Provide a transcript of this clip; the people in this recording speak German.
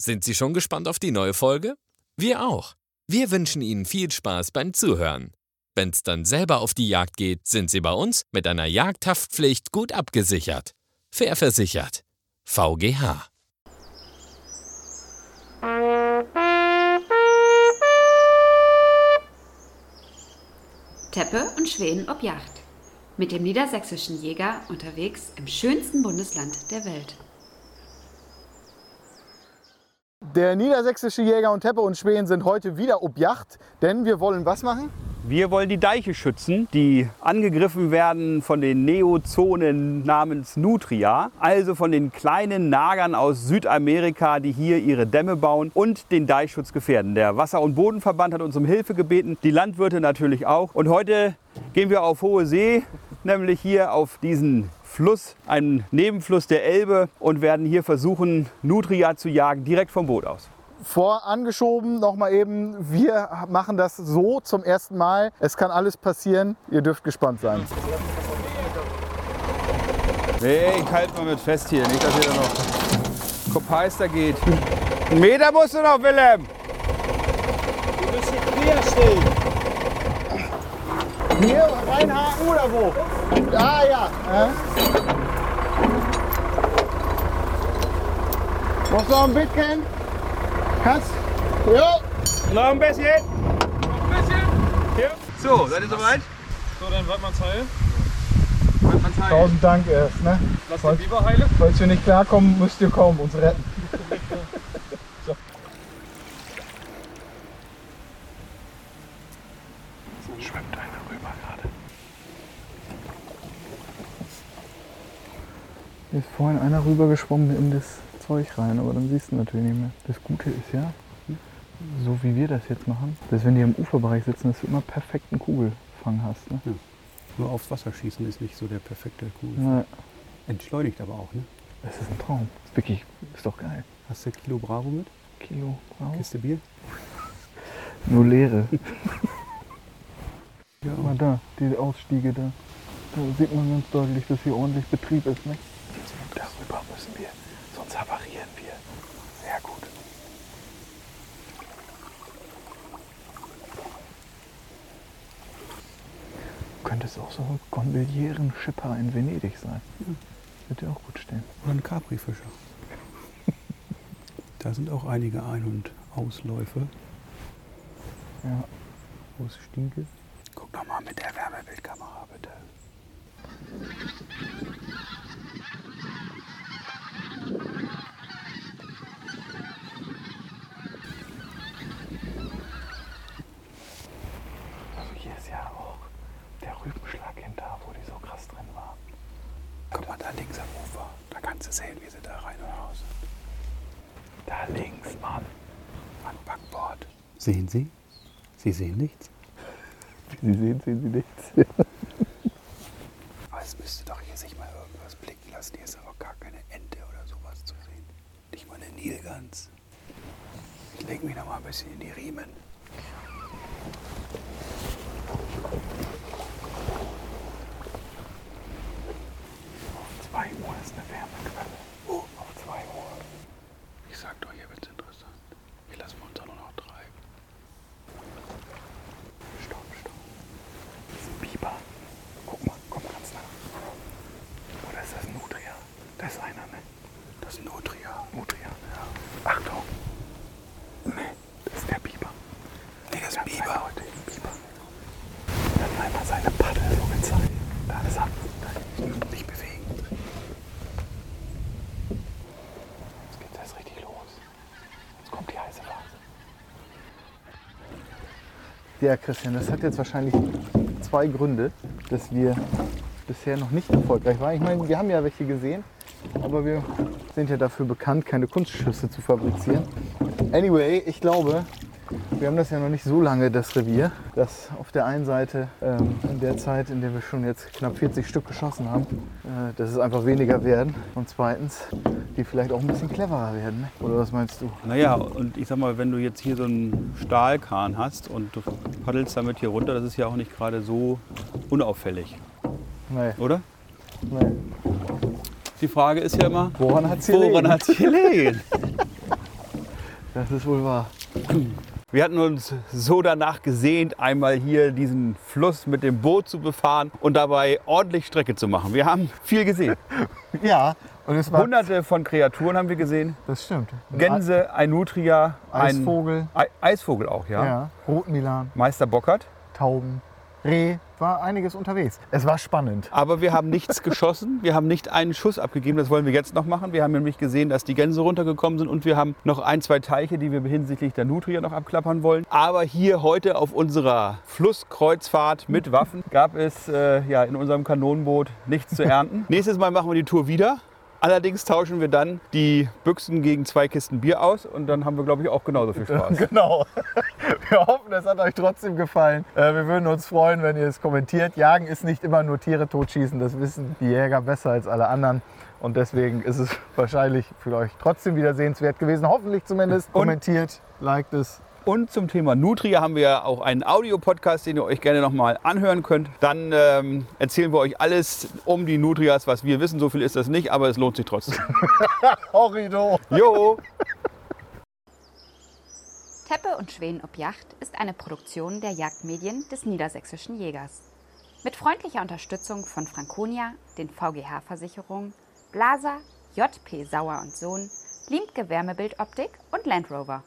Sind Sie schon gespannt auf die neue Folge? Wir auch. Wir wünschen Ihnen viel Spaß beim Zuhören. Wenn's dann selber auf die Jagd geht, sind Sie bei uns mit einer Jagdhaftpflicht gut abgesichert. Fair versichert. VGH. Teppe und Schweden ob Yacht. Mit dem niedersächsischen Jäger unterwegs im schönsten Bundesland der Welt. Der niedersächsische Jäger und Teppe und Schweden sind heute wieder ob Yacht, denn wir wollen was machen? Wir wollen die Deiche schützen, die angegriffen werden von den Neozonen namens Nutria, also von den kleinen Nagern aus Südamerika, die hier ihre Dämme bauen und den Deichschutz gefährden. Der Wasser- und Bodenverband hat uns um Hilfe gebeten, die Landwirte natürlich auch. Und heute gehen wir auf hohe See, nämlich hier auf diesen Fluss, einen Nebenfluss der Elbe und werden hier versuchen, Nutria zu jagen, direkt vom Boot aus. Vorangeschoben nochmal eben, wir machen das so zum ersten Mal. Es kann alles passieren, ihr dürft gespannt sein. Nee, ich halte mal mit fest hier, nicht, dass ihr da noch Kopeister geht. Einen Meter musst du noch, Willem! Hier reinhaken oder wo? Ah ja. ja. Noch ein bisschen? Kannst? Ja. Noch ein bisschen. Noch ein bisschen. Hier. So, seid ihr soweit? So, dann Waldmanns Heil. Tausend Dank erst, ne? Lass den Biber heile. Falls wir nicht klarkommen, müsst ihr kommen, uns retten. Schwimmt einer rüber gerade. Hier ist vorhin einer rübergeschwommen in das Zeug rein, aber dann siehst du natürlich nicht mehr. Das Gute ist ja, so wie wir das jetzt machen, dass wenn die im Uferbereich sitzen, dass du immer perfekten Kugelfang hast. Ne? Nur aufs Wasser schießen ist nicht so der perfekte Kugel. Ja, Entschleunigt aber auch, ne? das ist ein Traum. Das ist wirklich, ist doch geil. Hast du Kilo Bravo mit? Kilo, wow. Kiste Bier? Nur leere. Ja. Guck mal da, die Ausstiege da. Da sieht man ganz deutlich, dass hier ordentlich Betrieb ist. Ne? Sonst havarieren wir. Sehr gut. Könnte auch so ein Gondolieren-Schipper in Venedig sein. Wird ja auch gut stehen. Oder ein Capri-Fischer. da sind auch einige Ein- und Ausläufe. Ja. Ausstiege. Guck doch mal mit der Wärmebildkamera bitte. Also hier ist ja auch der Rübenschlag hinter, wo die so krass drin waren. Guck mal da links am Ufer. Da kannst du sehen, wie sie da rein und raus sind. Da links, Mann. Am Backbord. Sehen Sie? Sie sehen nichts? Wie Sie sehen, sehen Sie nichts. Aber es müsste doch hier sich mal irgendwas blicken lassen. Hier ist aber gar keine Ente oder sowas zu sehen. Nicht mal eine Nilgans. Ich lege mich noch mal ein bisschen in die Riemen. Auf 2 Uhr ist eine Wärmequelle. Oh, auf 2 Uhr. Ich sag doch, hier wird's interessant. Hier lassen wir uns auch nur noch treiben. Stopp, stopp. Das ist ein Biber. Guck mal, komm ganz nah. Oder ist das ein Nutria? Da ist einer, ne? Das ist. Nutria. Ja. Achtung. Nee, das ist der Biber. Nee, das ist Ganz Biber. eindeutig ein Biber. Er hat einmal seine Paddel so gezeigt. Da ist er. Nicht bewegen. Jetzt geht das richtig los. Jetzt kommt die heiße Phase. Ja, Christian, das hat jetzt wahrscheinlich zwei Gründe, dass wir bisher noch nicht erfolgreich waren. Ich meine, wir haben ja welche gesehen, aber wir sind ja dafür bekannt, keine Kunstschüsse zu fabrizieren. Anyway, ich glaube, wir haben das ja noch nicht so lange, das Revier, dass auf der einen Seite ähm, in der Zeit, in der wir schon jetzt knapp 40 Stück geschossen haben, äh, dass es einfach weniger werden. Und zweitens, die vielleicht auch ein bisschen cleverer werden. Ne? Oder was meinst du? Naja, und ich sag mal, wenn du jetzt hier so einen Stahlkahn hast und du paddelst damit hier runter, das ist ja auch nicht gerade so unauffällig, Nee, oder? nee. Die Frage ist ja immer, Woran hat sie woran hat es gelegen? Das ist wohl wahr. Wir hatten uns so danach gesehnt, einmal hier diesen Fluss mit dem Boot zu befahren und dabei ordentlich Strecke zu machen. Wir haben viel gesehen. Ja, und es war. Hunderte von Kreaturen haben wir gesehen. Das stimmt. Gänse, ein Nutria, ein Eisvogel. Ei- Eisvogel auch, ja. Ja. Rotmilan, Meister Bockert. Tauben, Reh. War einiges unterwegs. Es war spannend. Aber wir haben nichts geschossen. Wir haben nicht einen Schuss abgegeben. Das wollen wir jetzt noch machen. Wir haben nämlich gesehen, dass die Gänse runtergekommen sind und wir haben noch ein, zwei Teiche, die wir hinsichtlich der Nutria noch abklappern wollen. Aber hier heute auf unserer Flusskreuzfahrt mit Waffen gab es äh, ja, in unserem Kanonenboot nichts zu ernten. Nächstes Mal machen wir die Tour wieder. Allerdings tauschen wir dann die Büchsen gegen zwei Kisten Bier aus und dann haben wir, glaube ich, auch genauso viel Spaß. Genau. Wir hoffen, es hat euch trotzdem gefallen. Äh, Wir würden uns freuen, wenn ihr es kommentiert. Jagen ist nicht immer nur Tiere totschießen. Das wissen die Jäger besser als alle anderen. Und deswegen ist es wahrscheinlich für euch trotzdem wieder sehenswert gewesen. Hoffentlich zumindest. Und- Kommentiert, liked es. Und zum Thema Nutria haben wir auch einen Audiopodcast, den ihr euch gerne nochmal anhören könnt. Dann ähm, erzählen wir euch alles um die Nutrias, was wir wissen. So viel ist das nicht, aber es lohnt sich trotzdem. Horrido. Jo! Teppe und Schweden ob Yacht ist eine Produktion der Jagdmedien des Niedersächsischen Jägers. Mit freundlicher Unterstützung von Franconia, den VGH-Versicherungen, Blaser, JP Sauer und Sohn, Limke Wärmebildoptik und Land Rover.